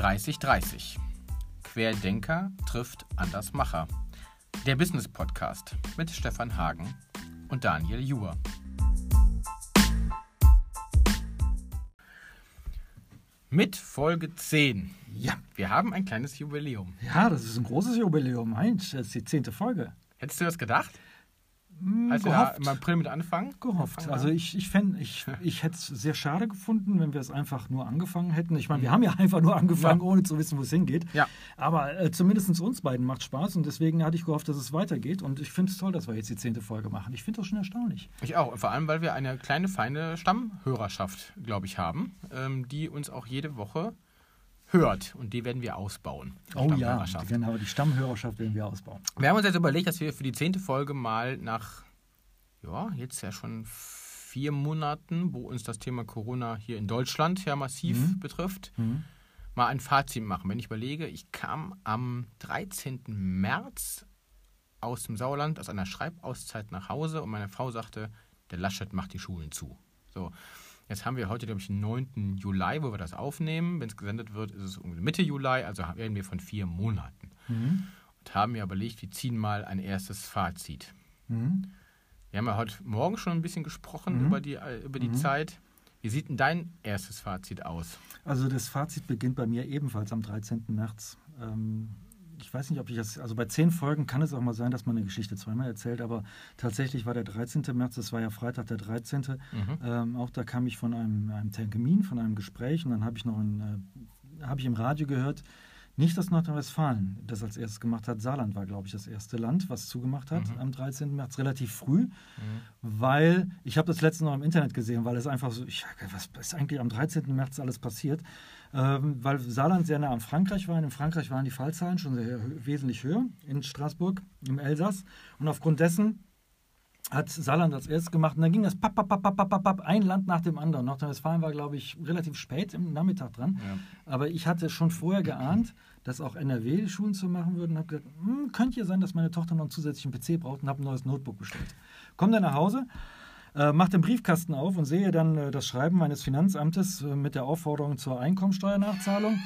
3030. Querdenker trifft Andersmacher. Der Business Podcast mit Stefan Hagen und Daniel Juhr. Mit Folge 10. Ja. Wir haben ein kleines Jubiläum. Ja, das ist ein großes Jubiläum. Mensch, das ist die zehnte Folge. Hättest du das gedacht? Hm, Als wir da gehofft. im April mit anfangen? Gehofft. Also ich, ich, fänd, ich, ich hätte es sehr schade gefunden, wenn wir es einfach nur angefangen hätten. Ich meine, wir Mhm. haben ja einfach nur angefangen, Ja. ohne zu wissen, wo es hingeht. Ja. Aber äh, zumindest uns beiden macht Spaß und deswegen hatte ich gehofft, dass es weitergeht. Und ich finde es toll, dass wir jetzt die zehnte Folge machen. Ich finde das schon erstaunlich. Ich auch. Vor allem, weil wir eine kleine, feine Stammhörerschaft, glaube ich, haben, ähm, die uns auch jede Woche hört. Und die werden wir ausbauen. die Oh ja, Stammhörerschaft. genau. Die Stammhörerschaft werden wir ausbauen. Wir haben uns jetzt überlegt, dass wir für die zehnte Folge mal nach, ja, jetzt ja schon vier Monaten, wo uns das Thema Corona hier in Deutschland ja massiv Mhm. betrifft, Mhm. mal ein Fazit machen. Wenn ich überlege, ich kam am 13. März aus dem Sauerland, aus einer Schreibauszeit nach Hause und meine Frau sagte, der Laschet macht die Schulen zu. So, jetzt haben wir heute, glaube ich, den 9. Juli, wo wir das aufnehmen. Wenn es gesendet wird, ist es Mitte Juli, also reden wir von vier Monaten. Mhm. Und haben mir überlegt, wir ziehen mal ein erstes Fazit. Mhm. Wir haben ja heute Morgen schon ein bisschen gesprochen Mhm. über die, äh, über die Mhm. Zeit. Wie sieht denn dein erstes Fazit aus? Also das Fazit beginnt bei mir ebenfalls am 13. März. Ähm, ich weiß nicht, ob ich das, also bei zehn Folgen kann es auch mal sein, dass man eine Geschichte zweimal erzählt, aber tatsächlich war der 13. März, das war ja Freitag der 13. Mhm. Ähm, auch da kam ich von einem, einem Termin, von einem Gespräch und dann habe ich noch ein, äh, habe ich im Radio gehört, nicht, dass Nordrhein-Westfalen das als erstes gemacht hat. Saarland war, glaube ich, das erste Land, was zugemacht hat Mhm. am 13. März, relativ früh Mhm. weil ich habe das letzte noch im Internet gesehen, weil es einfach so, ich, was ist eigentlich am 13. März alles passiert? Ähm, weil Saarland sehr nah an Frankreich war. In Frankreich waren die Fallzahlen schon sehr, wesentlich höher, in Straßburg, im Elsass. Und aufgrund dessen hat Saarland als erstes gemacht und dann ging das papp, papp, papp, papp, papp, papp, ein Land nach dem anderen. Nordrhein-Westfalen war, glaube ich, relativ spät im Nachmittag dran. Ja. Aber ich hatte schon vorher geahnt, dass auch NRW die Schulen zu machen würden. habe gesagt, hm, könnte ja sein, dass meine Tochter noch einen zusätzlichen PC braucht und habe ein neues Notebook bestellt. Komme dann nach Hause, äh, mache den Briefkasten auf und sehe dann äh, das Schreiben meines Finanzamtes äh, mit der Aufforderung zur Einkommensteuernachzahlung.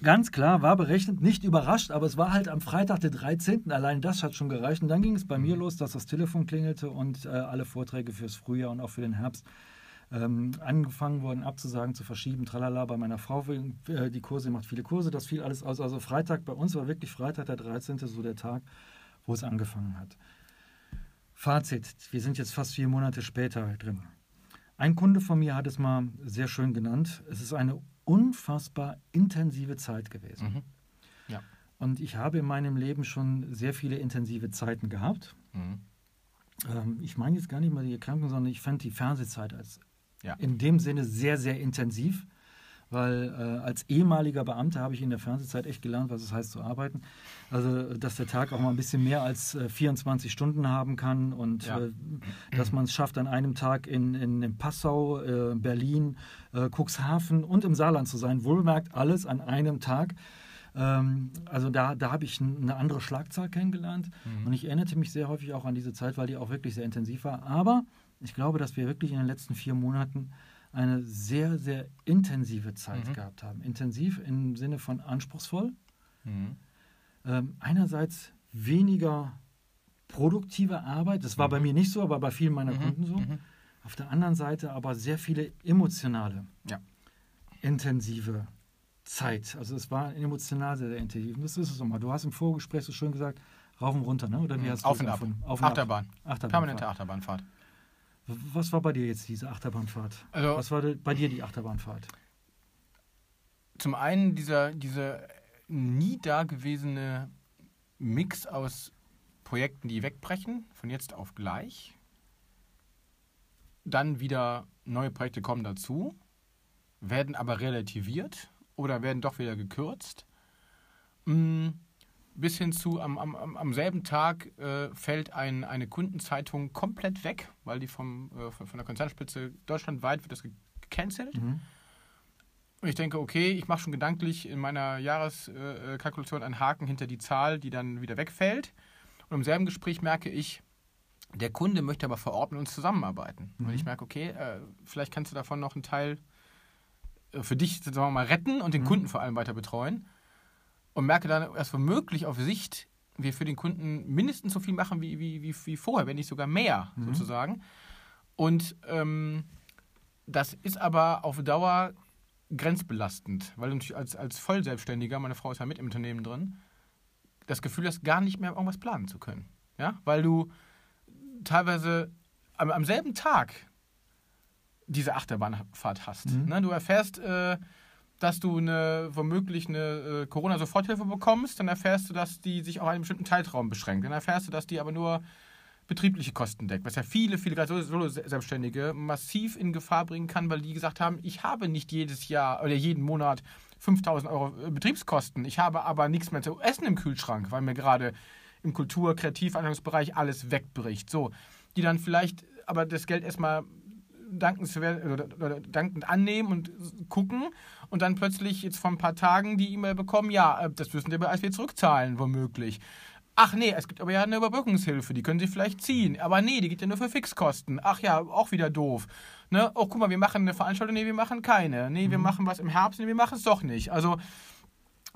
Ganz klar, war berechnet, nicht überrascht, aber es war halt am Freitag, der 13. Allein das hat schon gereicht. Und dann ging es bei mir los, dass das Telefon klingelte und äh, alle Vorträge fürs Frühjahr und auch für den Herbst ähm, angefangen wurden abzusagen, zu verschieben, tralala, bei meiner Frau, äh, die Kurse macht viele Kurse, das fiel alles aus. Also Freitag, bei uns war wirklich Freitag, der 13. so der Tag, wo es angefangen hat. Fazit, wir sind jetzt fast vier Monate später drin. Ein Kunde von mir hat es mal sehr schön genannt, es ist eine unfassbar intensive Zeit gewesen. Mhm. Und ich habe in meinem Leben schon sehr viele intensive Zeiten gehabt. Mhm. Ähm, ich meine jetzt gar nicht mal die Erkrankung, sondern ich fand die Fernsehzeit als Ja. in dem Sinne sehr, sehr intensiv, weil äh, als ehemaliger Beamter habe ich in der Fernsehzeit echt gelernt, was es heißt zu arbeiten. Also, dass der Tag auch mal ein bisschen mehr als äh, 24 Stunden haben kann und Ja. äh, dass man es schafft, an einem Tag in, in, in Passau, äh, Berlin, äh, Cuxhaven und im Saarland zu sein. Wohlbemerkt alles an einem Tag. Ähm, also da, da habe ich eine andere Schlagzahl kennengelernt Mhm. und ich erinnerte mich sehr häufig auch an diese Zeit, weil die auch wirklich sehr intensiv war. Aber ich glaube, dass wir wirklich in den letzten vier Monaten eine sehr, sehr intensive Zeit Mhm. gehabt haben. Intensiv im Sinne von anspruchsvoll. Mhm. Ähm, einerseits weniger produktive Arbeit. Das war bei Mhm. mir nicht so, aber bei vielen meiner Mhm. Kunden so. Mhm. Auf der anderen Seite aber sehr viele emotionale, Ja. intensive Zeit. Also es war emotional sehr, sehr intensiv. Und das ist es immer. Du hast im Vorgespräch so schön gesagt, rauf und runter, ne? Oder wie hast du Auf es und ab. Auf und ab. Achterbahn. Achterbahnfahrt. Permanente Achterbahnfahrt. Was war bei dir jetzt diese Achterbahnfahrt? Also Was war bei dir die Achterbahnfahrt? zum einen dieser, dieser nie dagewesene Mix aus Projekten, die wegbrechen, von jetzt auf gleich. Dann wieder neue Projekte kommen dazu, werden aber relativiert oder werden doch wieder gekürzt. Mm, Bis hin zu, am, am, am- selben Tag äh, fällt ein, eine Kundenzeitung komplett weg, weil die vom, äh, von von der Konzernspitze deutschlandweit wird das ge- gecancelt. Mhm. Und ich denke, okay, ich mache schon gedanklich in meiner Jahreskalkulation einen Haken hinter die Zahl, die dann wieder wegfällt. Und im selben Gespräch merke ich, der Kunde möchte aber vor Ort mit uns zusammenarbeiten. Und Mhm. ich merke, okay, äh, vielleicht kannst du davon noch einen Teil äh, für dich, sagen wir mal, retten und den Kunden vor allem weiter betreuen. Und merke dann, dass womöglich auf Sicht wir für den Kunden mindestens so viel machen wie, wie, wie, wie vorher, wenn nicht sogar mehr sozusagen. Und ähm, das ist aber auf Dauer grenzbelastend, weil du natürlich als, als Vollselbstständiger, meine Frau ist ja mit im Unternehmen drin, das Gefühl hast, gar nicht mehr irgendwas planen zu können. Ja? Weil du teilweise am, am selben Tag diese Achterbahnfahrt hast. Ne? Du erfährst, äh, dass du eine, womöglich eine äh, Corona-Soforthilfe bekommst, dann erfährst du, dass die sich auf einen bestimmten Zeitraum beschränkt. Dann erfährst du, dass die aber nur betriebliche Kosten deckt, was ja viele, viele gerade Solo-Selbstständige massiv in Gefahr bringen kann, weil die gesagt haben, ich habe nicht jedes Jahr oder jeden Monat 5000 Euro äh, Betriebskosten, ich habe aber nichts mehr zu essen im Kühlschrank, weil mir gerade im Kultur-, Kreativ-Anwendungsbereich alles wegbricht. So, die dann vielleicht aber das Geld erstmal dankenswert oder, oder dankend annehmen und gucken und dann plötzlich jetzt vor ein paar Tagen die E-Mail bekommen, ja, äh, das müssen wir als wir zurückzahlen, womöglich. Ach nee, es gibt aber ja eine Überbrückungshilfe, die können Sie vielleicht ziehen. Aber nee, die geht ja nur für Fixkosten. Ach ja, auch wieder doof. Ne? Oh, guck mal, wir machen eine Veranstaltung, nee, wir machen keine. Nee, wir machen was im Herbst, nee, wir machen es doch nicht. Also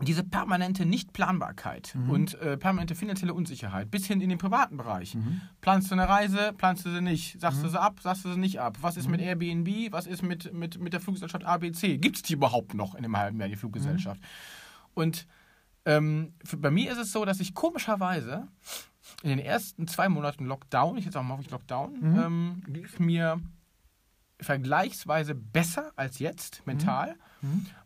diese permanente Nichtplanbarkeit und äh, permanente finanzielle Unsicherheit bis hin in den privaten Bereich. Planst du eine Reise, planst du sie nicht, sagst du sie ab, sagst du sie nicht ab. Was ist mit Airbnb, was ist mit, mit, mit der Fluggesellschaft ABC? Gibt es die überhaupt noch in einem halben Jahr, die Fluggesellschaft? Und ähm, für, bei mir ist es so, dass ich komischerweise in den ersten zwei Monaten Lockdown, ich jetzt auch mal wirklich Lockdown, ähm, ging es mir vergleichsweise besser als jetzt mental,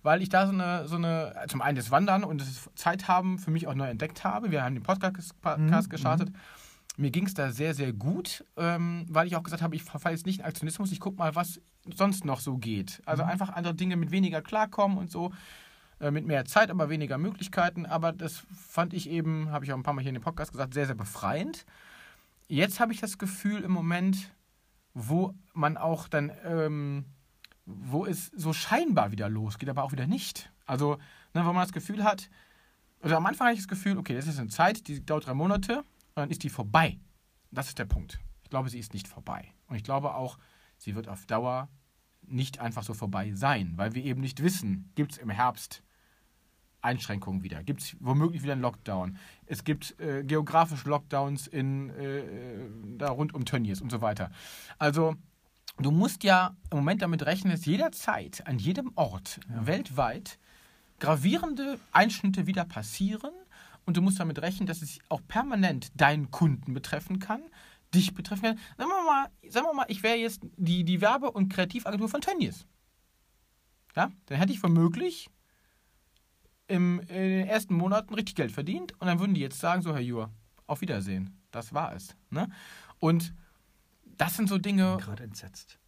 weil ich da so eine, so eine, zum einen das Wandern und das Zeit haben für mich auch neu entdeckt habe. Wir haben den Podcast, Podcast gestartet. Mir ging es da sehr, sehr gut, ähm, weil ich auch gesagt habe, ich verfalle jetzt nicht in Aktionismus, ich gucke mal, was sonst noch so geht. Also einfach andere Dinge mit weniger klarkommen und so, äh, mit mehr Zeit, aber weniger Möglichkeiten. Aber das fand ich eben, habe ich auch ein paar Mal hier in dem Podcast gesagt, sehr, sehr befreiend. Jetzt habe ich das Gefühl im Moment, wo man auch dann, ähm, wo es so scheinbar wieder losgeht, aber auch wieder nicht. Also, ne, wo man das Gefühl hat, also am Anfang hatte ich das Gefühl, okay, das ist eine Zeit, die dauert drei Monate und dann ist die vorbei. Das ist der Punkt. Ich glaube, sie ist nicht vorbei. Und ich glaube auch, sie wird auf Dauer nicht einfach so vorbei sein, weil wir eben nicht wissen, gibt es im Herbst Einschränkungen wieder, gibt es womöglich wieder einen Lockdown, es gibt äh, geografische Lockdowns in, äh, äh, da rund um Tönnies und so weiter. Also du musst ja im Moment damit rechnen, dass jederzeit, an jedem Ort, weltweit, gravierende Einschnitte wieder passieren und du musst damit rechnen, dass es auch permanent deinen Kunden betreffen kann, dich betreffen kann. Sagen wir mal, sagen wir mal ich wäre jetzt die, die Werbe- und Kreativagentur von Tönnies. Ja, dann hätte ich womöglich im, in den ersten Monaten richtig Geld verdient und dann würden die jetzt sagen, so Herr Jur, auf Wiedersehen. Das war es. Ne? Und das sind so Dinge, Gerade entsetzt.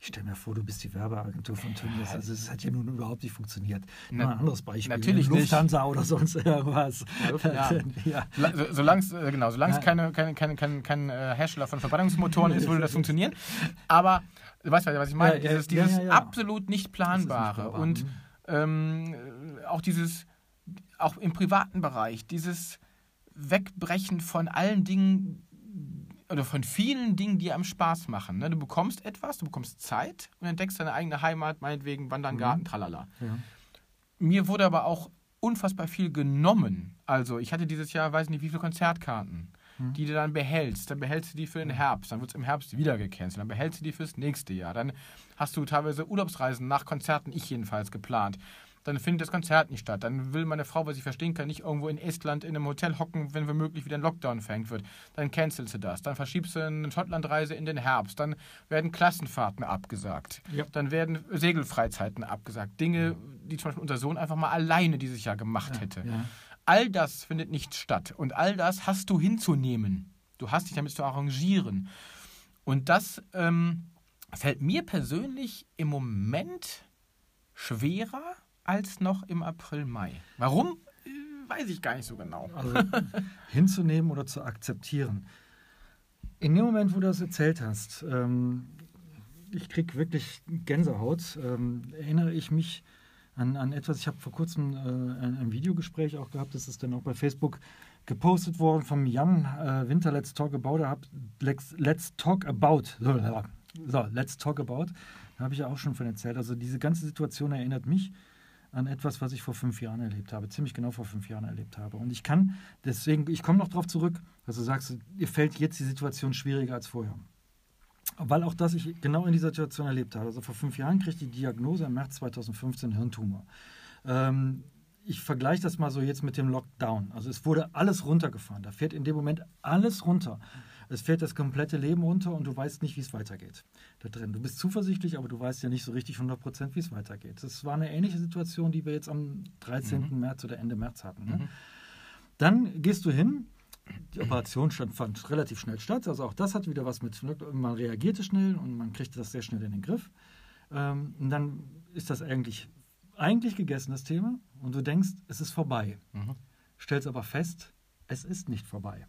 Ich stelle mir vor, du bist die Werbeagentur von Tönnies. Also es hat ja nun überhaupt nicht funktioniert. Na- Mal ein anderes Beispiel. natürlich nicht. Lufthansa oder sonst irgendwas. Ja. ja. La- so- Solange es äh, genau, Ja. keine, keine, keine, kein, kein äh, Hersteller von Verbrennungsmotoren ist, würde das funktionieren. Aber du weißt, was ich meine. Ja, dieses dieses absolut nicht planbare nicht und Mhm. ähm, äh, auch dieses, auch im privaten Bereich, dieses Wegbrechen von allen Dingen oder von vielen Dingen, die einem Spaß machen. Ne? Du bekommst etwas, du bekommst Zeit und entdeckst deine eigene Heimat, meinetwegen Wandern, Mhm. Garten, tralala. Ja. Mir wurde aber auch unfassbar viel genommen. Also ich hatte dieses Jahr, weiß nicht wie viele Konzertkarten, Mhm. die du dann behältst. Dann behältst du die für den Herbst, dann wird es im Herbst wieder gecancelt, dann behältst du die fürs nächste Jahr. Dann hast du teilweise Urlaubsreisen nach Konzerten, ich jedenfalls, geplant. Dann findet das Konzert nicht statt. Dann will meine Frau, was ich verstehen kann, nicht irgendwo in Estland in einem Hotel hocken, wenn womöglich wieder ein Lockdown verhängt wird. Dann cancelst du das. Dann verschiebst du eine Schottlandreise in den Herbst. Dann werden Klassenfahrten abgesagt. Ja. Dann werden Segelfreizeiten abgesagt. Dinge, die zum Beispiel unser Sohn einfach mal alleine dieses Jahr gemacht hätte. Ja. All das findet nicht statt. Und all das hast du hinzunehmen. Du hast dich damit zu arrangieren. Und das ähm, fällt mir persönlich im Moment schwerer als noch im April, Mai. Warum? Äh, Weiß ich gar nicht so genau. Also hinzunehmen oder zu akzeptieren. In dem Moment, wo du das erzählt hast, ähm, ich krieg wirklich Gänsehaut, ähm, erinnere ich mich an, an etwas. Ich habe vor kurzem äh, ein, ein Videogespräch auch gehabt, das ist dann auch bei Facebook gepostet worden vom Jan äh, Winter Let's Talk About. Da hab, let's, let's Talk About. So, so, Let's Talk About. Da habe ich ja auch schon von erzählt. Also diese ganze Situation erinnert mich an etwas, was ich vor fünf Jahren erlebt habe, ziemlich genau vor fünf Jahren erlebt habe. Und ich kann deswegen, ich komme noch darauf zurück, dass du sagst, ihr fällt jetzt die Situation schwieriger als vorher. Weil auch das ich genau in dieser Situation erlebt habe. Also vor fünf Jahren kriegte ich die Diagnose im März 2015 Hirntumor. Ähm, ich vergleiche das mal so jetzt mit dem Lockdown. Also es wurde alles runtergefahren. Da fährt in dem Moment alles runter. Es fährt das komplette Leben runter und du weißt nicht, wie es weitergeht. Da drin. Du bist zuversichtlich, aber du weißt ja nicht so richtig 100 Prozent, wie es weitergeht. Das war eine ähnliche Situation, die wir jetzt am 13. Mhm. März oder Ende März hatten. Ne? Mhm. Dann gehst du hin. Die Operation stand, fand relativ schnell statt. Also auch das hat wieder was mit, man reagierte schnell und man kriegte das sehr schnell in den Griff. Ähm, und dann ist das eigentlich, eigentlich gegessen, das Thema. Und du denkst, es ist vorbei. Mhm. Stellst aber fest, es ist nicht vorbei.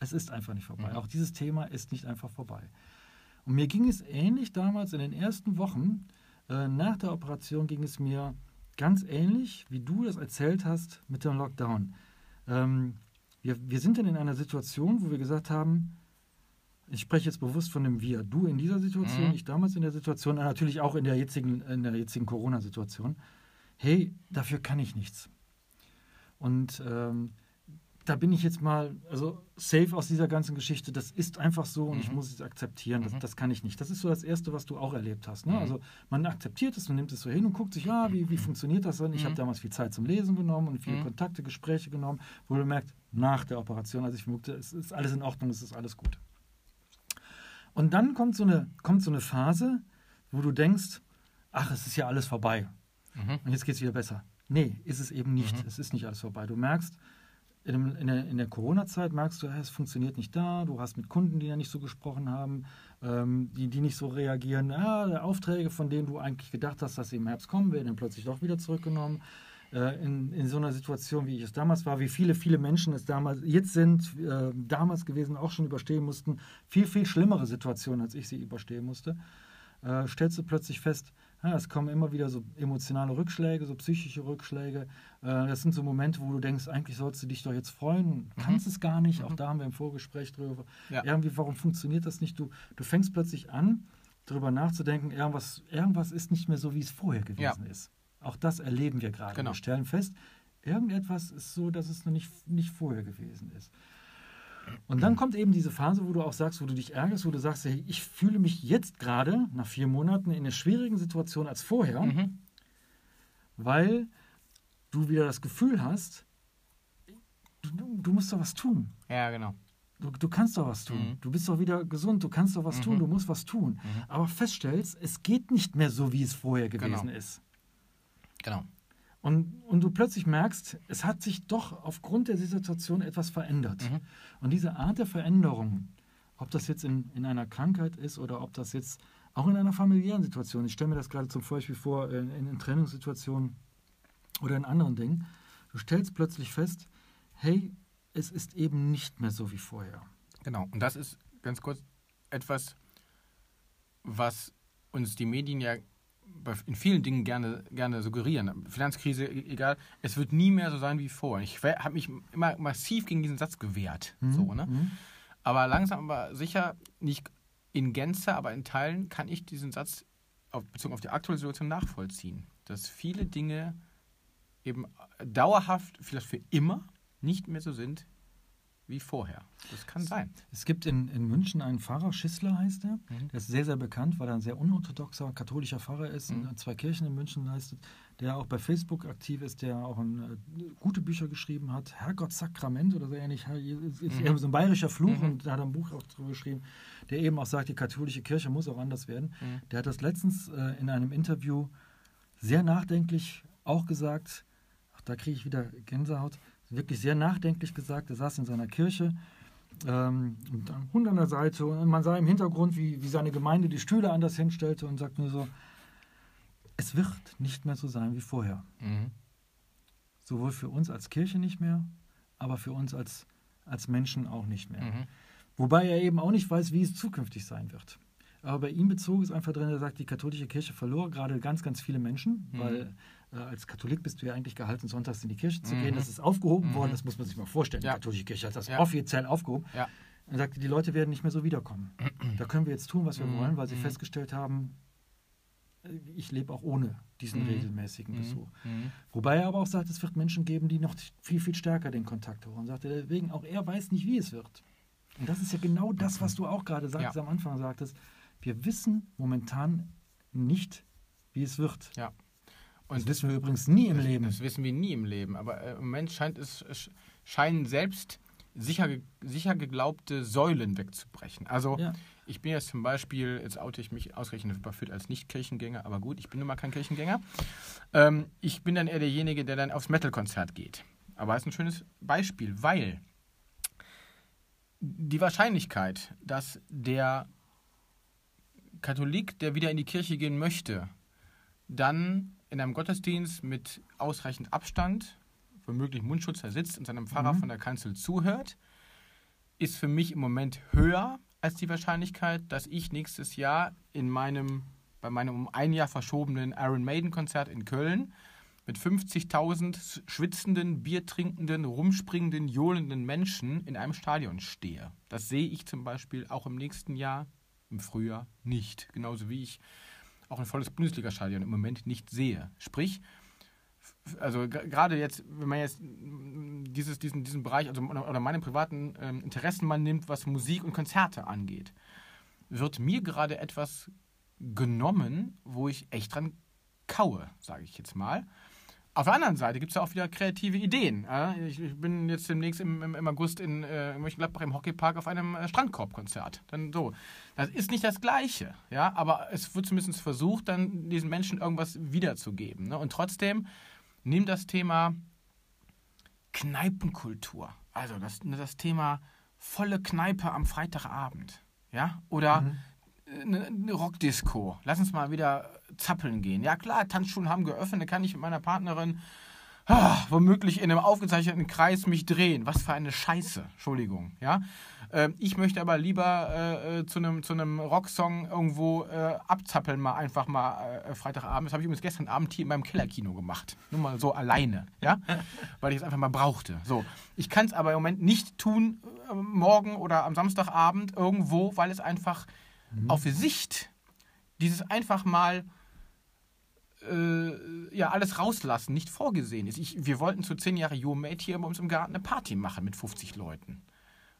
Es ist einfach nicht vorbei. Mhm. Auch dieses Thema ist nicht einfach vorbei. Und mir ging es ähnlich damals in den ersten Wochen. Äh, nach der Operation ging es mir ganz ähnlich, wie du das erzählt hast mit dem Lockdown. Ähm, wir, wir sind dann in einer Situation, wo wir gesagt haben, ich spreche jetzt bewusst von dem Wir. Du in dieser Situation, mhm. ich damals in der Situation, natürlich auch in der jetzigen, jetzigen Corona-Situation. Hey, dafür kann ich nichts. Und ähm, da bin ich jetzt mal also safe aus dieser ganzen Geschichte. Das ist einfach so und mhm. ich muss es akzeptieren. Das, mhm. das, kann ich nicht. Das ist so das Erste, was du auch erlebt hast. Ne? Mhm. Also man akzeptiert es und nimmt es so hin und guckt sich, ja, wie, wie mhm. funktioniert das denn? Ich habe mhm. damals viel Zeit zum Lesen genommen und viele mhm. Kontakte, Gespräche genommen, wo du merkst, nach der Operation, als ich merkte, es ist alles in Ordnung, es ist alles gut. Und dann kommt so eine, kommt so eine Phase, wo du denkst, ach, es ist ja alles vorbei. Und jetzt geht es wieder besser. Nee, ist es eben nicht. Es ist nicht alles vorbei. Du merkst, in, in der, in der Corona-Zeit merkst du, es funktioniert nicht da, du hast mit Kunden, die ja nicht so gesprochen haben, ähm, die, die nicht so reagieren. Ja, Aufträge, von denen du eigentlich gedacht hast, dass sie im Herbst kommen, werden dann plötzlich doch wieder zurückgenommen. Äh, in, in so einer Situation, wie ich es damals war, wie viele, viele Menschen es damals jetzt sind, äh, damals gewesen, auch schon überstehen mussten, viel, viel schlimmere Situationen, als ich sie überstehen musste, äh, stellst du plötzlich fest, ja, es kommen immer wieder so emotionale Rückschläge, so psychische Rückschläge. Äh, das sind so Momente, wo du denkst, eigentlich sollst du dich doch jetzt freuen, mhm. kannst es gar nicht. Auch mhm. da haben wir im Vorgespräch drüber. Ja. Irgendwie, warum funktioniert das nicht? Du, du fängst plötzlich an, darüber nachzudenken, irgendwas, irgendwas ist nicht mehr so, wie es vorher gewesen ja. ist. Auch das erleben wir gerade. Genau. Wir stellen fest, irgendetwas ist so, dass es noch nicht, nicht vorher gewesen ist. Und dann kommt eben diese Phase, wo du auch sagst, wo du dich ärgerst, wo du sagst, hey, ich fühle mich jetzt gerade nach vier Monaten in einer schwierigen Situation als vorher, mhm. weil du wieder das Gefühl hast, du, du, musst doch was tun. Ja, genau. Du, du kannst doch was tun. Mhm. Du bist doch wieder gesund, du kannst doch was mhm. tun, du musst was tun. Mhm. Aber feststellst, es geht nicht mehr so, wie es vorher gewesen genau. ist. Genau. Und, und du plötzlich merkst, es hat sich doch aufgrund der Situation etwas verändert. Mhm. Und diese Art der Veränderung, ob das jetzt in, in einer Krankheit ist oder ob das jetzt auch in einer familiären Situation, ich stelle mir das gerade zum Beispiel vor, in, in Trennungssituationen oder in anderen Dingen, du stellst plötzlich fest, hey, es ist eben nicht mehr so wie vorher. Genau, und das ist ganz kurz etwas, was uns die Medien ja in vielen Dingen gerne, gerne suggerieren. Finanzkrise, e-, egal, es wird nie mehr so sein wie vorher. Ich habe mich immer massiv gegen diesen Satz gewehrt. Mhm. So, ne? Mhm. Aber langsam, aber sicher, nicht in Gänze, aber in Teilen kann ich diesen Satz auf, bezogen auf die aktuelle Situation nachvollziehen. Dass viele Dinge eben dauerhaft, vielleicht für immer, nicht mehr so sind, wie vorher. Das kann sein. Es gibt in, in München einen Pfarrer, Schissler heißt er, mhm. der ist sehr, sehr bekannt, weil er ein sehr unorthodoxer katholischer Pfarrer ist, mhm. in zwei Kirchen in München leistet, der auch bei Facebook aktiv ist, der auch ein, äh, gute Bücher geschrieben hat, Herrgott Sakrament oder so ähnlich, ist mhm. eher so ein bayerischer Fluch mhm. und da hat er ein Buch auch drüber geschrieben, der eben auch sagt, die katholische Kirche muss auch anders werden. Mhm. Der hat das letztens äh, in einem Interview sehr nachdenklich auch gesagt, ach, da kriege ich wieder Gänsehaut, wirklich sehr nachdenklich gesagt. Er saß in seiner Kirche, ähm, mit einem Hund an der Seite und man sah im Hintergrund, wie, wie seine Gemeinde die Stühle anders hinstellte und sagt nur so, es wird nicht mehr so sein wie vorher. Mhm. Sowohl für uns als Kirche nicht mehr, aber für uns als, als Menschen auch nicht mehr. Mhm. Wobei er eben auch nicht weiß, wie es zukünftig sein wird. Aber bei ihm bezogen ist einfach drin, er sagt, die katholische Kirche verlor gerade ganz, ganz viele Menschen, mhm. weil äh, als Katholik bist du ja eigentlich gehalten, sonntags in die Kirche zu mhm. gehen. Das ist aufgehoben mhm. worden, das muss man sich mal vorstellen. Ja. Die katholische Kirche hat das ja. offiziell aufgehoben. Ja. Er sagte, die Leute werden nicht mehr so wiederkommen. da können wir jetzt tun, was wir mhm. wollen, weil sie mhm. festgestellt haben, ich lebe auch ohne diesen Mhm. regelmäßigen Besuch. Mhm. Wobei er aber auch sagt, es wird Menschen geben, die noch viel, viel stärker den Kontakt haben. Und sagt er deswegen, auch er weiß nicht, wie es wird. Und das ist ja genau das, was du auch gerade sagst, Ja. am Anfang sagtest. Wir wissen momentan nicht, wie es wird. Ja. Das wissen wir übrigens nie im das, Leben. Das wissen wir nie im Leben. Aber äh, im Moment scheint es, es scheinen selbst sicher, sicher geglaubte Säulen wegzubrechen. Also Ja. ich bin jetzt zum Beispiel, jetzt oute ich mich ausgerechnet überführt als Nicht-Kirchengänger, aber gut, ich bin nun mal kein Kirchengänger. Ähm, ich bin dann eher derjenige, der dann aufs Metal-Konzert geht. Aber das ist ein schönes Beispiel, weil die Wahrscheinlichkeit, dass der Katholik, der wieder in die Kirche gehen möchte, dann in einem Gottesdienst mit ausreichend Abstand, womöglich Mundschutz, da sitzt und seinem Pfarrer Mhm. von der Kanzel zuhört, ist für mich im Moment höher als die Wahrscheinlichkeit, dass ich nächstes Jahr in meinem, bei meinem um ein Jahr verschobenen Iron Maiden Konzert in Köln mit 50.000 schwitzenden, biertrinkenden, rumspringenden, johlenden Menschen in einem Stadion stehe. Das sehe ich zum Beispiel auch im nächsten Jahr, im Frühjahr, nicht. Genauso wie ich auch ein volles Bundesliga-Stadion im Moment nicht sehe. Sprich, also gerade jetzt, wenn man jetzt mm, dieses, diesen, diesen Bereich, also oder, oder meine privaten ähm, Interessen mal nimmt, was Musik und Konzerte angeht, wird mir gerade etwas genommen, wo ich echt dran kaue, sage ich jetzt mal. Auf der anderen Seite gibt es ja auch wieder kreative Ideen. Ich, bin jetzt demnächst im, im, im August in, äh, in Mönchengladbach im Hockeypark auf einem äh, Strandkorbkonzert. Dann so. Das ist nicht das Gleiche, ja, aber es wird zumindest versucht, dann diesen Menschen irgendwas wiederzugeben. Ne? Und trotzdem nimm das Thema Kneipenkultur. Also das, das Thema volle Kneipe am Freitagabend. Ja? Oder Mhm. Eine, eine Rockdisco. Lass uns mal wieder zappeln gehen. Ja klar, Tanzschulen haben geöffnet, da kann ich mit meiner Partnerin ah, womöglich in einem aufgezeichneten Kreis mich drehen. Was für eine Scheiße. Entschuldigung. Ja? Ähm, ich möchte aber lieber äh, äh, zu einem zu einem Rocksong irgendwo äh, abzappeln, mal einfach mal äh, Freitagabend. Das habe ich übrigens gestern Abend hier in meinem Kellerkino gemacht. Nur mal so alleine. Ja? Weil ich es einfach mal brauchte. So. Ich kann es aber im Moment nicht tun, äh, morgen oder am Samstagabend irgendwo, weil es einfach auf Sicht dieses einfach mal äh, ja, alles rauslassen nicht vorgesehen ist. Ich, wir wollten zu 10 Jahre Yo-Mate hier bei uns im Garten eine Party machen mit 50 Leuten.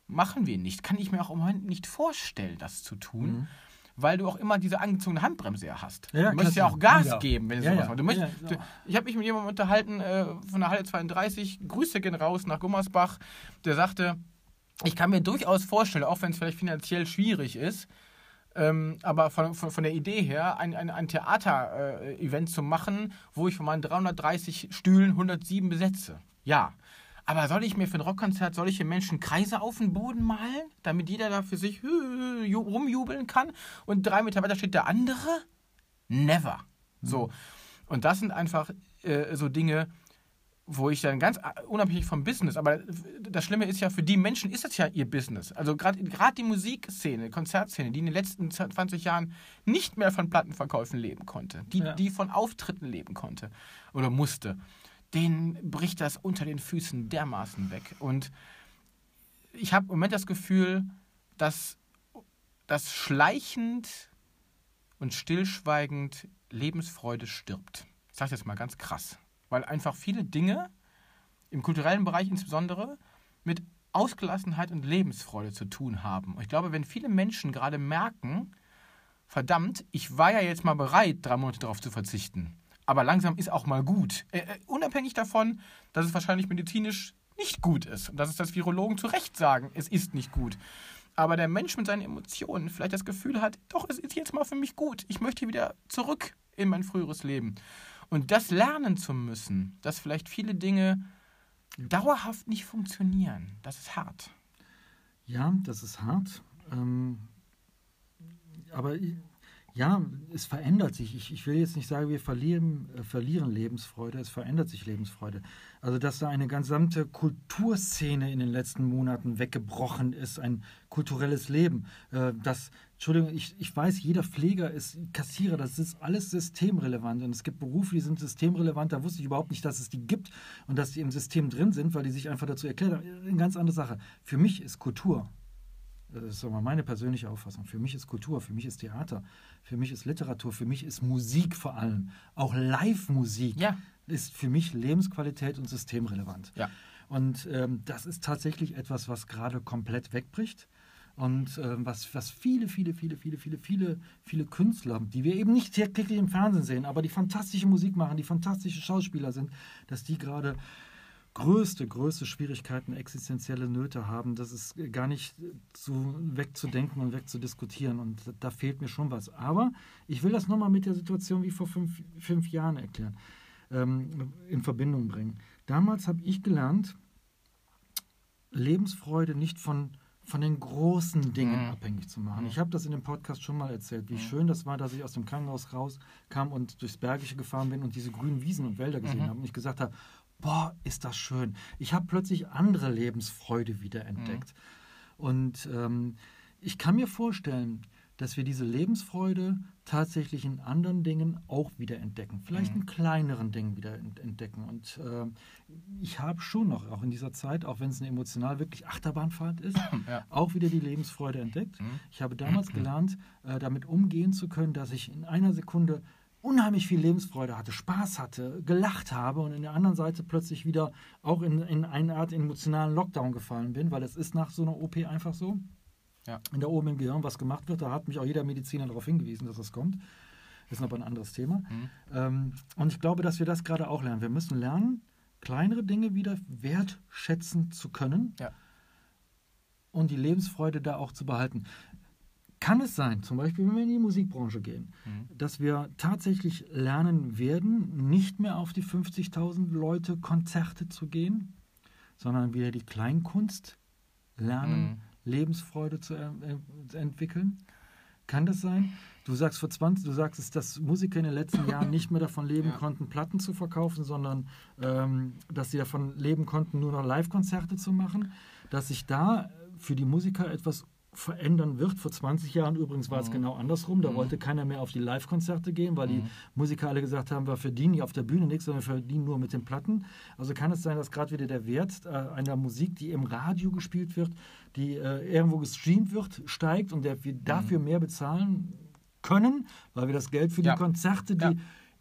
Machen wir nicht. Kann ich mir auch im Moment nicht vorstellen, das zu tun. Weil du auch immer diese angezogene Handbremse hast. Ja, du möchtest ja auch Gas Ja. geben, wenn du Ja, sowas ja. machst. Ja, ja. ich habe mich mit jemandem unterhalten äh, von der Halle 32. Grüße gehen raus nach Gummersbach. Der sagte, ich kann mir durchaus vorstellen, auch wenn es vielleicht finanziell schwierig ist, ähm, aber von, von, von der Idee her, ein, ein, ein Theater-Event zu machen, wo ich von meinen 330 Stühlen 107 besetze. Ja. Aber soll ich mir für ein Rockkonzert solche Menschen Kreise auf den Boden malen, damit jeder da für sich äh, ju- rumjubeln kann und drei Meter weiter steht der andere? Never. So. Und das sind einfach äh, so Dinge, wo ich dann ganz äh, unabhängig vom Business, aber das Schlimme ist ja, für die Menschen ist das ja ihr Business. Also gerade die Musikszene, Konzertszene, die in den letzten 20 Jahren nicht mehr von Plattenverkäufen leben konnte, die, Ja. die von Auftritten leben konnte oder musste, denen bricht das unter den Füßen dermaßen weg. Und ich habe im Moment das Gefühl, dass das schleichend und stillschweigend Lebensfreude stirbt. Ich sage das mal ganz krass. Weil einfach viele Dinge, im kulturellen Bereich insbesondere, mit Ausgelassenheit und Lebensfreude zu tun haben. Und ich glaube, wenn viele Menschen gerade merken, verdammt, ich war ja jetzt mal bereit, drei Monate darauf zu verzichten. Aber langsam ist auch mal gut. Äh, äh, unabhängig davon, dass es wahrscheinlich medizinisch nicht gut ist. Und dass es das Virologen zu Recht sagen, es ist nicht gut. Aber der Mensch mit seinen Emotionen vielleicht das Gefühl hat, doch, es ist jetzt mal für mich gut. Ich möchte wieder zurück in mein früheres Leben. Und das lernen zu müssen, dass vielleicht viele Dinge dauerhaft nicht funktionieren, das ist hart. Ja, das ist hart. Ähm, aber ja, es verändert sich. Ich, ich will jetzt nicht sagen, wir verlieren, äh, verlieren Lebensfreude. Es verändert sich Lebensfreude. Also, dass da eine gesamte Kulturszene in den letzten Monaten weggebrochen ist, ein kulturelles Leben. Äh, das, Entschuldigung, ich, ich weiß, jeder Pfleger ist Kassierer. Das ist alles systemrelevant. Und es gibt Berufe, die sind systemrelevant. Da wusste ich überhaupt nicht, dass es die gibt und dass die im System drin sind, weil die sich einfach dazu erklärt haben. Eine ganz andere Sache. Für mich ist Kultur das ist aber meine persönliche Auffassung, für mich ist Kultur, für mich ist Theater, für mich ist Literatur, für mich ist Musik vor allem, auch Live-Musik Ja. ist für mich Lebensqualität und systemrelevant. Ja. Und ähm, das ist tatsächlich etwas, was gerade komplett wegbricht. Und ähm, was, was viele, viele, viele, viele, viele, viele, viele Künstler, die wir eben nicht täglich im Fernsehen sehen, aber die fantastische Musik machen, die fantastische Schauspieler sind, dass die gerade größte, größte Schwierigkeiten, existenzielle Nöte haben. Das ist gar nicht zu, wegzudenken und wegzudiskutieren. Und da, fehlt mir schon was. Aber ich will das nochmal mit der Situation wie vor fünf, fünf Jahren erklären, ähm, in Verbindung bringen. Damals habe ich gelernt, Lebensfreude nicht von, von den großen Dingen Mhm. abhängig zu machen. Ich habe das in dem Podcast schon mal erzählt, wie schön das war, dass ich aus dem Krankenhaus rauskam und durchs Bergische gefahren bin und diese grünen Wiesen und Wälder gesehen habe und ich gesagt habe, boah, ist das schön. Ich habe plötzlich andere Lebensfreude wieder entdeckt. Und ähm, ich kann mir vorstellen, dass wir diese Lebensfreude tatsächlich in anderen Dingen auch wieder entdecken. Vielleicht in kleineren Dingen wieder ent- entdecken. Und äh, ich habe schon noch, auch in dieser Zeit, auch wenn es eine emotional wirklich Achterbahnfahrt ist, Ja. auch wieder die Lebensfreude entdeckt. Mhm. Ich habe damals gelernt, äh, damit umgehen zu können, dass ich in einer Sekunde unheimlich viel Lebensfreude hatte, Spaß hatte, gelacht habe und in der anderen Seite plötzlich wieder auch in, in eine Art emotionalen Lockdown gefallen bin, weil es ist nach so einer OP einfach so, Ja. wenn da oben im Gehirn was gemacht wird, da hat mich auch jeder Mediziner darauf hingewiesen, dass das kommt. Das ist aber ein anderes Thema. Mhm. Ähm, und ich glaube, dass wir das gerade auch lernen. Wir müssen lernen, kleinere Dinge wieder wertschätzen zu können Ja. und die Lebensfreude da auch zu behalten. Kann es sein, zum Beispiel, wenn wir in die Musikbranche gehen, Mhm. dass wir tatsächlich lernen werden, nicht mehr auf die 50.000 Leute Konzerte zu gehen, sondern wieder die Kleinkunst lernen, Mhm. Lebensfreude zu, äh, zu entwickeln? Kann das sein? Du sagst vor 20, du sagst es, dass Musiker in den letzten Jahren nicht mehr davon leben Ja. konnten, Platten zu verkaufen, sondern ähm, dass sie davon leben konnten, nur noch Live-Konzerte zu machen. Dass sich da für die Musiker etwas verändern wird. Vor 20 Jahren übrigens war es Mhm. genau andersrum. Da Mhm. wollte keiner mehr auf die Live-Konzerte gehen, weil die Mhm. Musiker alle gesagt haben, wir verdienen hier auf der Bühne nichts, sondern wir verdienen nur mit den Platten. Also kann es sein, dass gerade wieder der Wert äh, einer Musik, die im Radio gespielt wird, die äh, irgendwo gestreamt wird, steigt und wir dafür mehr bezahlen können, weil wir das Geld für Ja. die Konzerte, die Ja.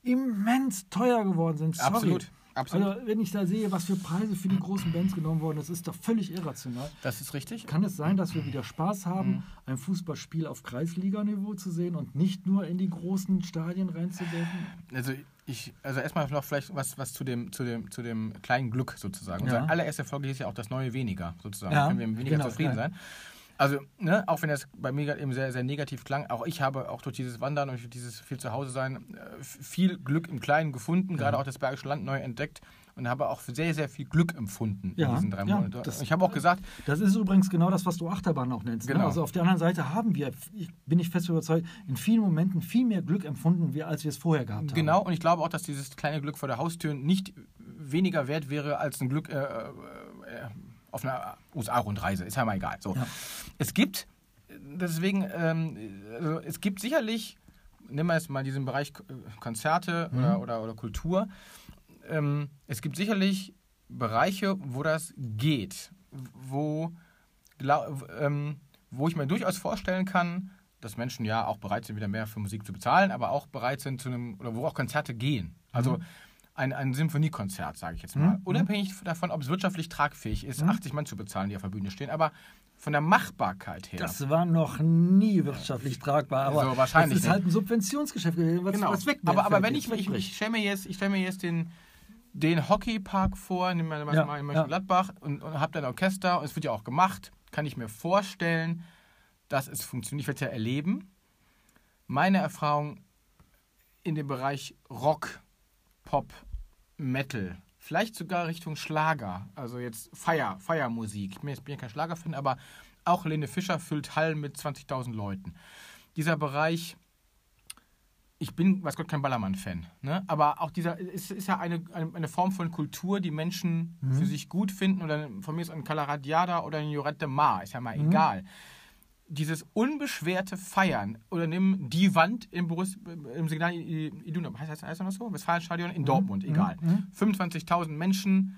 immens teuer geworden sind. Sorry. Absolut. Absolut. Also wenn ich da sehe, was für Preise für die großen Bands genommen wurden, das ist doch völlig irrational. Das ist richtig. Kann es sein, dass wir wieder Spaß haben, Mhm. ein Fußballspiel auf Kreisliganiveau zu sehen und nicht nur in die großen Stadien reinzugehen? Also ich, also erstmal noch vielleicht was, was zu dem, zu dem, zu dem kleinen Glück sozusagen. Ja. Unsere allererste Folge hieß ja auch das neue weniger sozusagen. Ja, Können wir weniger genau, zufrieden ja. sein. Also, ne, auch wenn das bei mir gerade eben sehr, sehr negativ klang, auch ich habe auch durch dieses Wandern und durch dieses viel zu Hause sein äh, viel Glück im Kleinen gefunden, gerade auch das Bergische Land neu entdeckt und habe auch sehr, sehr viel Glück empfunden Ja, in diesen drei ja, Monaten. das- ich habe auch gesagt, Das ist übrigens genau das, was du Achterbahn auch nennst. Ne? Genau. Also auf der anderen Seite haben wir, bin ich fest überzeugt, in vielen Momenten viel mehr Glück empfunden, als wir es vorher gehabt haben. Genau, und ich glaube auch, dass dieses kleine Glück vor der Haustür nicht weniger wert wäre als ein Glück äh, äh, auf einer USA-Rundreise. Ist ja mal egal. So. Ja. Es gibt, deswegen, ähm, also es gibt sicherlich, nehmen wir jetzt mal diesen Bereich Konzerte Mhm. oder, oder, oder Kultur, ähm, es gibt sicherlich Bereiche, wo das geht, wo, glau- ähm, wo ich mir durchaus vorstellen kann, dass Menschen ja auch bereit sind, wieder mehr für Musik zu bezahlen, aber auch bereit sind zu einem, oder wo auch Konzerte gehen. Also Mhm. Ein, ein Symphoniekonzert, sage ich jetzt mal. Mhm. Unabhängig davon, ob es wirtschaftlich tragfähig ist, Mhm. 80 Mann zu bezahlen, die auf der Bühne stehen, aber von der Machbarkeit her. Das war noch nie wirtschaftlich tragbar, aber So, wahrscheinlich das ist halt ein Subventionsgeschäft, gewesen, was, genau. was weg aber, aber wenn ich, ich, ich stelle mir jetzt, ich stell mir jetzt den, den Hockeypark vor, nehmen wir Ja, mal in Mönchengladbach und, und habe dann ein Orchester und es wird ja auch gemacht, kann ich mir vorstellen, dass es funktioniert. Ich werde es ja erleben. Meine Erfahrung in dem Bereich Rock, Pop, Metal, vielleicht sogar Richtung Schlager, also jetzt Feier, Feiermusik. Ich bin jetzt bin ja kein Schlagerfan, aber auch Helene Fischer füllt Hallen mit 20.000 Leuten. Dieser Bereich, ich bin, weiß Gott, kein Ballermann-Fan, ne? aber auch dieser, es ist ja eine, eine, eine Form von Kultur, die Menschen Mhm. für sich gut finden oder von mir ist ein Calaradiada oder ein Jorette Mar, ist ja mal Mhm. egal. Dieses unbeschwerte Feiern oder nimm die Wand im, Borus, im Signal Iduna, heißt das, heißt das noch so? Westfalenstadion in Dortmund, egal. Mhm. 25.000 Menschen,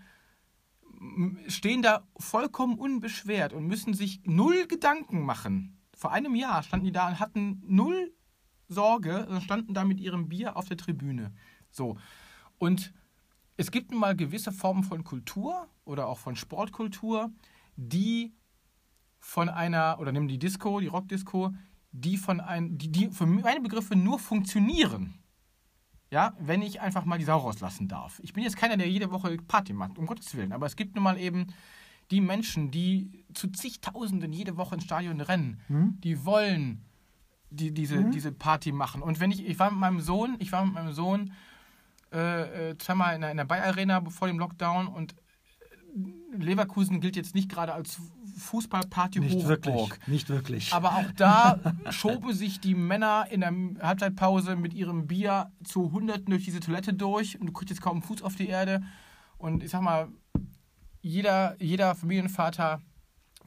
stehen da vollkommen unbeschwert und müssen sich null Gedanken machen. Vor einem Jahr standen die da und hatten null Sorge, sondern standen da mit ihrem Bier auf der Tribüne. So. Und es gibt nun mal gewisse Formen von Kultur oder auch von Sportkultur, die von einer, oder nimm die Disco, die Rockdisco, die von ein, die, die für meine Begriffe nur funktionieren. Ja, wenn ich einfach mal die Sau rauslassen darf. Ich bin jetzt keiner, der jede Woche Party macht, um Gottes Willen. Aber es gibt nun mal eben die Menschen, die zu zigtausenden jede Woche ins Stadion rennen, die wollen die, diese, diese Party machen. Und wenn ich, ich war mit meinem Sohn, ich war mit meinem Sohn äh, äh, zweimal in der, in der Bayer Arena vor dem Lockdown und Leverkusen gilt jetzt nicht gerade als Fußballparty Nicht wirklich. Nicht wirklich. Aber auch da schoben sich die Männer in der Halbzeitpause mit ihrem Bier zu Hunderten durch diese Toilette durch und du kriegst jetzt kaum einen Fuß auf die Erde. Und ich sag mal, jeder, jeder Familienvater,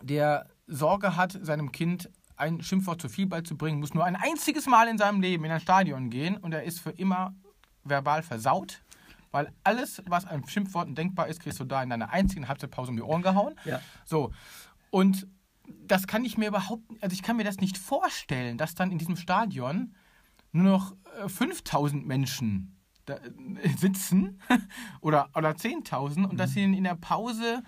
der Sorge hat, seinem Kind ein Schimpfwort zu viel beizubringen, muss nur ein einziges Mal in seinem Leben in ein Stadion gehen und er ist für immer verbal versaut. Weil alles, was an Schimpfworten denkbar ist, kriegst du da in deiner einzigen Halbzeitpause um die Ohren gehauen. Ja. So. Und das kann ich mir überhaupt, also ich kann mir das nicht vorstellen, dass dann in diesem Stadion nur noch äh, 5000 Menschen da, äh, sitzen oder, oder 10.000 und dass sie in der Pause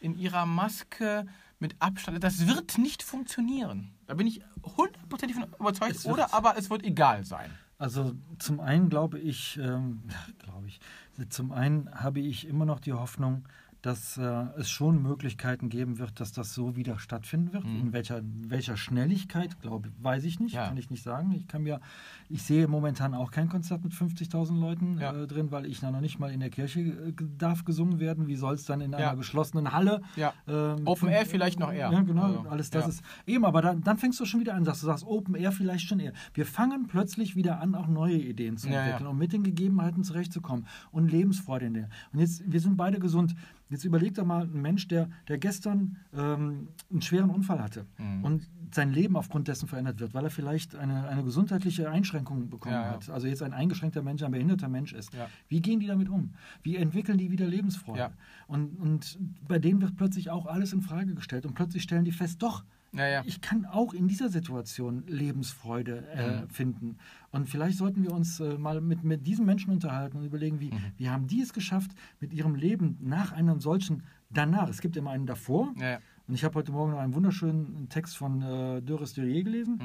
in ihrer Maske mit Abstand, das wird nicht funktionieren. Da bin ich hundertprozentig von überzeugt. Oder aber es wird egal sein. Also zum einen glaube ich, ähm, glaube ich, zum einen habe ich immer noch die Hoffnung, dass äh, es schon Möglichkeiten geben wird, dass das so wieder stattfinden wird. In welcher, welcher Schnelligkeit, glaube weiß ich nicht, Mhm. Ja. kann ich nicht sagen. Ich kann mir, ich sehe momentan auch kein Konzert mit 50.000 Leuten Ja. äh, drin, weil ich noch nicht mal in der Kirche äh, darf gesungen werden. Wie soll es dann in Ja. einer geschlossenen Halle? Ähm, Open Air vielleicht noch eher. Ja, genau. Also, alles das ist eben, aber dann, dann fängst du schon wieder an, dass du sagst, Open Air vielleicht schon eher. Wir fangen plötzlich wieder an, auch neue Ideen zu entwickeln und mit den Gegebenheiten zurechtzukommen und Lebensfreude in der. Und jetzt, wir sind beide gesund. Jetzt überleg doch mal einen Mensch, der, der gestern ähm, einen schweren Unfall hatte Mhm. und sein Leben aufgrund dessen verändert wird, weil er vielleicht eine, eine gesundheitliche Einschränkung bekommen Ja, ja. hat. Also jetzt ein eingeschränkter Mensch, ein behinderter Mensch ist. Ja. Wie gehen die damit um? Wie entwickeln die wieder Lebensfreude? Und, und bei denen wird plötzlich auch alles in Frage gestellt und plötzlich stellen die fest, doch, Ja, ja. ich kann auch in dieser Situation Lebensfreude äh, Mhm. finden. Und vielleicht sollten wir uns äh, mal mit, mit diesen Menschen unterhalten und überlegen, Mhm. wie, wie haben die es geschafft, mit ihrem Leben nach einem solchen danach. Es gibt immer einen davor. Ja. Und ich habe heute Morgen noch einen wunderschönen Text von äh, Doris Durier gelesen.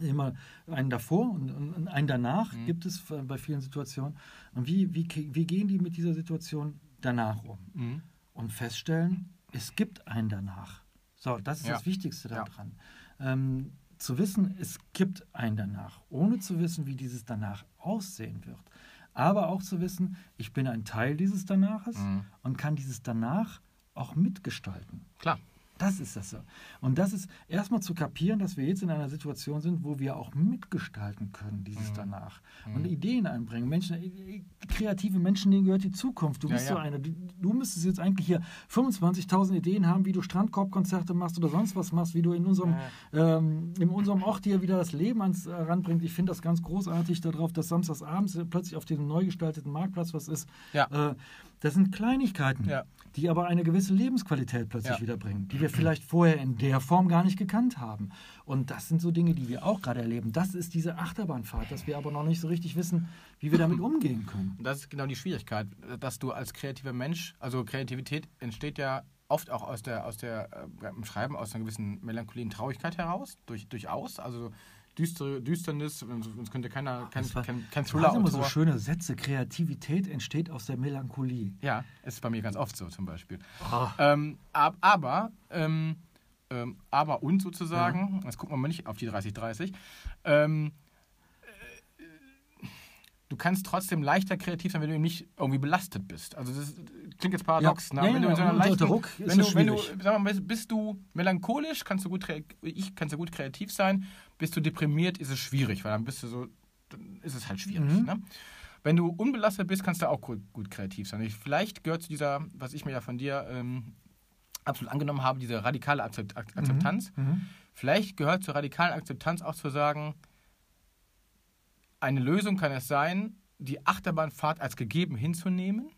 Mhm. Immer einen davor und, und einen danach Mhm. gibt es bei vielen Situationen. Und wie, wie, wie gehen die mit dieser Situation danach um? Mhm. und feststellen, es gibt ein danach. So, das ist Ja. das Wichtigste Ja. daran. Ähm, zu wissen, es gibt ein danach, ohne zu wissen, wie dieses danach aussehen wird. Aber auch zu wissen, ich bin ein Teil dieses Danaches Mhm. und kann dieses danach auch mitgestalten. Klar. Das ist das so. Und das ist erstmal zu kapieren, dass wir jetzt in einer Situation sind, wo wir auch mitgestalten können, dieses Mhm. danach. Und Ideen einbringen. Menschen, äh, kreative Menschen, denen gehört die Zukunft. Du Ja, bist ja. so einer. Du, du müsstest jetzt eigentlich hier 25.000 Ideen haben, wie du Strandkorbkonzerte machst oder sonst was machst, wie du in unserem, ähm, in unserem Ort hier wieder das Leben ans äh, ranbringst. Ich finde das ganz großartig darauf, dass samstags abends plötzlich auf diesem neu gestalteten Marktplatz was ist. Ja. Äh, das sind Kleinigkeiten, Ja. die aber eine gewisse Lebensqualität plötzlich Ja. wiederbringen, die wir vielleicht vorher in der Form gar nicht gekannt haben. Und das sind so Dinge, die wir auch gerade erleben. Das ist diese Achterbahnfahrt, dass wir aber noch nicht so richtig wissen, wie wir damit umgehen können. Und das ist genau die Schwierigkeit, dass du als kreativer Mensch, also Kreativität entsteht ja oft auch aus der, aus der äh, im Schreiben aus einer gewissen Melancholie und Traurigkeit heraus, durch, durchaus. Also düstere, Düsternis, sonst könnte keiner, kein, Das war- kein, kein hast immer so schöne Sätze. Kreativität entsteht aus der Melancholie. Ja, es ist bei mir ganz oft so zum Beispiel. Ah. Ähm, ab, aber, ähm, ähm, aber und sozusagen, jetzt gucken wir mal nicht auf die 30-30, ähm, äh, du kannst trotzdem leichter kreativ sein, wenn du eben nicht irgendwie belastet bist. Also das klingt jetzt paradox, Ja. ne? Ja, wenn du ja, in so einer leichten, Druck wenn du, wenn du, sag mal, bist, bist du melancholisch, kannst du gut, ich kannst du gut kreativ sein. Bist du deprimiert, ist es schwierig, weil dann bist du so, dann ist es halt schwierig. Mhm. Ne? Wenn du unbelastet bist, kannst du auch gut, gut kreativ sein. Ich, vielleicht gehört zu dieser, was ich mir ja von dir ähm, absolut angenommen habe, diese radikale Akzept Ak- Akzeptanz. Mhm. Vielleicht gehört zur radikalen Akzeptanz auch zu sagen, eine Lösung kann es sein, die Achterbahnfahrt als gegeben hinzunehmen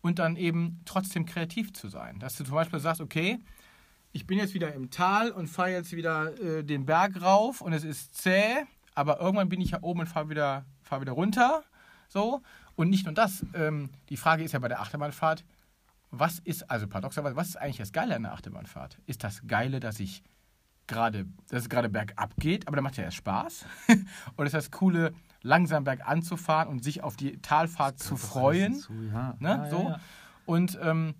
und dann eben trotzdem kreativ zu sein. Dass du zum Beispiel sagst, okay, ich bin jetzt wieder im Tal und fahre jetzt wieder äh, den Berg rauf und es ist zäh, aber irgendwann bin ich ja oben und fahre wieder, fahr wieder runter. So. Und nicht nur das, ähm, die Frage ist ja bei der Achterbahnfahrt, was ist, also paradoxerweise, was ist eigentlich das Geile an der Achterbahnfahrt? Ist das Geile, dass ich gerade, dass es gerade bergab geht, aber da macht ja erst Spaß? Oder ist das Coole, langsam bergan zu fahren und sich auf die Talfahrt zu freuen? Zu, ja. Ne? Ja, ja, so. ja. Und ähm,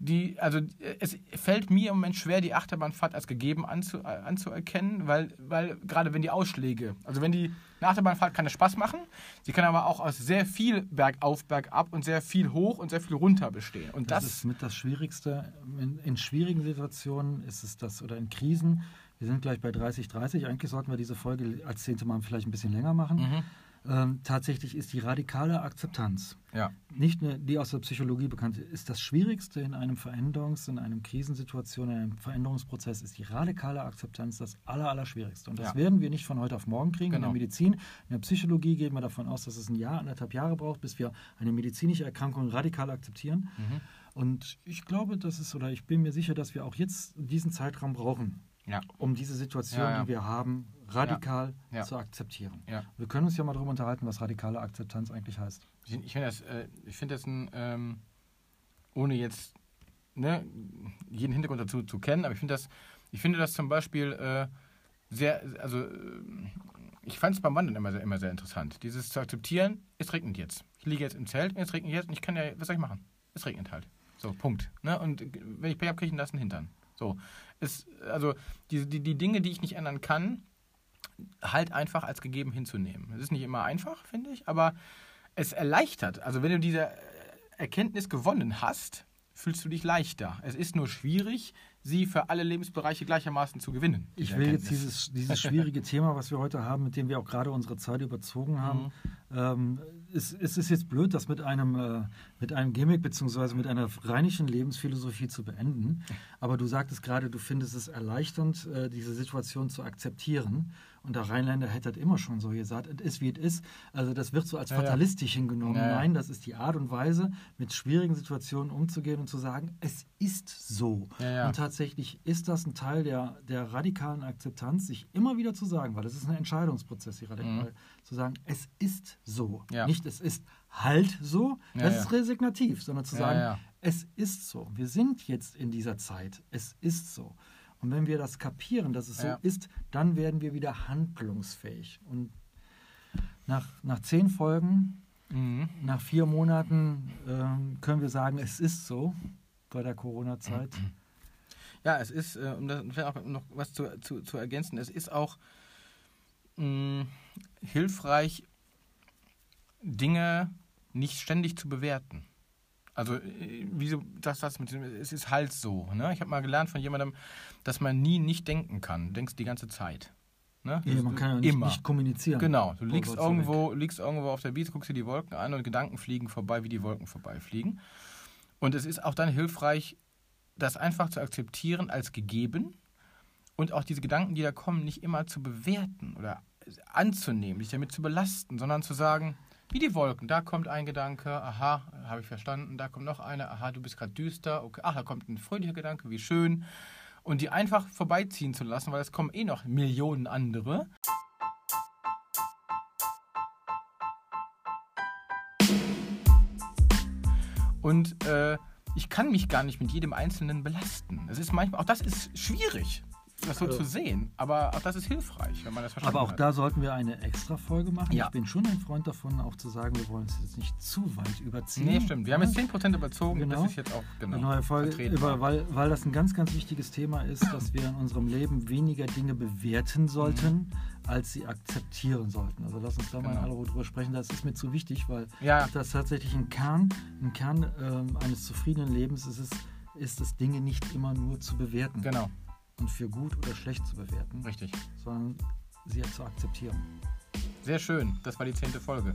die, also es fällt mir im Moment schwer, die Achterbahnfahrt als gegeben anzu, äh, anzuerkennen, weil, weil gerade wenn die Ausschläge, also wenn die eine Achterbahnfahrt kann ja Spaß machen, sie kann aber auch aus sehr viel bergauf, bergab und sehr viel hoch und sehr viel runter bestehen. Und Das, das, ist mit das Schwierigste. In, in schwierigen Situationen ist es das, oder in Krisen. Wir sind gleich bei 30, 30. Eigentlich sollten wir diese Folge als zehnte Mal vielleicht ein bisschen länger machen. Mhm. Ähm, tatsächlich ist die radikale Akzeptanz, ja, nicht nur die aus der Psychologie bekannte, ist das Schwierigste in einem Veränderungs-, in einem Krisensituation, in einem Veränderungsprozess, ist die radikale Akzeptanz das aller, aller Schwierigste. Und das Ja. werden wir nicht von heute auf morgen kriegen. In Genau. der Medizin, in der Psychologie gehen wir davon aus, dass es ein Jahr, anderthalb Jahre braucht, bis wir eine medizinische Erkrankung radikal akzeptieren. Mhm. Und ich glaube, dass es, oder ich bin mir sicher, dass wir auch jetzt diesen Zeitraum brauchen, ja, um diese Situation, Ja, die wir haben, radikal zu akzeptieren. Wir können uns ja mal darüber unterhalten, was radikale Akzeptanz eigentlich heißt. Ich, finde das, äh, ich finde das ein, ähm, ohne jetzt ne, jeden Hintergrund dazu zu kennen, aber ich finde das, ich finde das zum Beispiel äh, sehr, also äh, ich fand es beim Wandern immer sehr, immer sehr interessant. Dieses zu akzeptieren, es regnet jetzt. Ich liege jetzt im Zelt, es regnet jetzt und ich kann ja, was soll ich machen? Es regnet halt. So, Punkt. Ne? Und wenn ich Pech habe, kriege ich einen nassen Hintern. So. Es, also die, die, die Dinge, die ich nicht ändern kann, halt einfach als gegeben hinzunehmen. Es ist nicht immer einfach, finde ich, aber es erleichtert. Also wenn du diese äh, Erkenntnis gewonnen hast, fühlst du dich leichter. Es ist nur schwierig, sie für alle Lebensbereiche gleichermaßen zu gewinnen. Ich will jetzt Erkenntnis. dieses, dieses schwierige Thema, was wir heute haben, mit dem wir auch gerade unsere Zeit überzogen haben. Ähm, es, es ist jetzt blöd, das mit einem, äh, mit einem Gimmick bzw. mit einer rheinischen Lebensphilosophie zu beenden. Aber du sagtest gerade, du findest es erleichternd, äh, diese Situation zu akzeptieren. Und der Rheinländer hätte das immer schon so gesagt, es ist wie es ist. Also das wird so als Ja, ja. fatalistisch hingenommen. Ja, ja. Nein, das ist die Art und Weise, mit schwierigen Situationen umzugehen und zu sagen, es ist so. Ja, ja. Und tatsächlich ist das ein Teil der, der radikalen Akzeptanz, sich immer wieder zu sagen, weil das ist ein Entscheidungsprozess, die radikal, zu sagen, es ist so. Mhm. Ja. Nicht es ist halt so, Ja, das ja. ist resignativ, sondern zu Ja, sagen, ja. es ist so. Wir sind jetzt in dieser Zeit, es ist so. Und wenn wir das kapieren, dass es Ja. so ist, dann werden wir wieder handlungsfähig. Und nach, nach zehn Folgen, Mhm. nach vier Monaten ähm, können wir sagen, es ist so bei der Corona-Zeit. Ja, es ist, äh, um da vielleicht auch noch was zu, zu, zu ergänzen, es ist auch mh, hilfreich, Dinge nicht ständig zu bewerten. Also, äh, wie so, das, das mit dem, es ist halt so. Ne? Ich habe mal gelernt von jemandem, dass man nie nicht denken kann. Du denkst die ganze Zeit. Ne? Ja, man kann ja nicht, Immer. nicht kommunizieren. Genau, du liegst irgendwo, liegst irgendwo auf der Wiese, guckst dir die Wolken an und Gedanken fliegen vorbei, wie die Wolken vorbeifliegen. Und es ist auch dann hilfreich, das einfach zu akzeptieren als gegeben und auch diese Gedanken, die da kommen, nicht immer zu bewerten oder anzunehmen, dich damit zu belasten, sondern zu sagen, wie die Wolken, da kommt ein Gedanke, aha, habe ich verstanden, da kommt noch einer, aha, du bist gerade düster, okay, ach, da kommt ein fröhlicher Gedanke, wie schön. Und die einfach vorbeiziehen zu lassen, weil es kommen eh noch Millionen andere. Und äh, ich kann mich gar nicht mit jedem Einzelnen belasten. Es ist manchmal, auch das ist schwierig, das so Also- zu sehen. Aber auch das ist hilfreich, wenn man das verstanden Aber auch hat. da sollten wir eine extra Folge machen. Ja. Ich bin schon ein Freund davon, auch zu sagen, wir wollen es jetzt nicht zu weit überziehen. Nee, stimmt. Wir haben jetzt 10% überzogen. Genau. Das ist jetzt auch genau. Eine neue Folge, über, weil, weil das ein ganz, ganz wichtiges Thema ist, dass wir in unserem Leben weniger Dinge bewerten sollten, als sie akzeptieren sollten. Also lass uns da mal Mhm. Genau. in aller Ruhe drüber sprechen. Das ist mir zu wichtig, weil Ja. das tatsächlich ein Kern, ein Kern ähm, eines zufriedenen Lebens ist, es, ist es, Dinge nicht immer nur zu bewerten Genau, und für gut oder schlecht zu bewerten. Richtig. Sondern sie zu akzeptieren. Sehr schön, das war die zehnte Folge.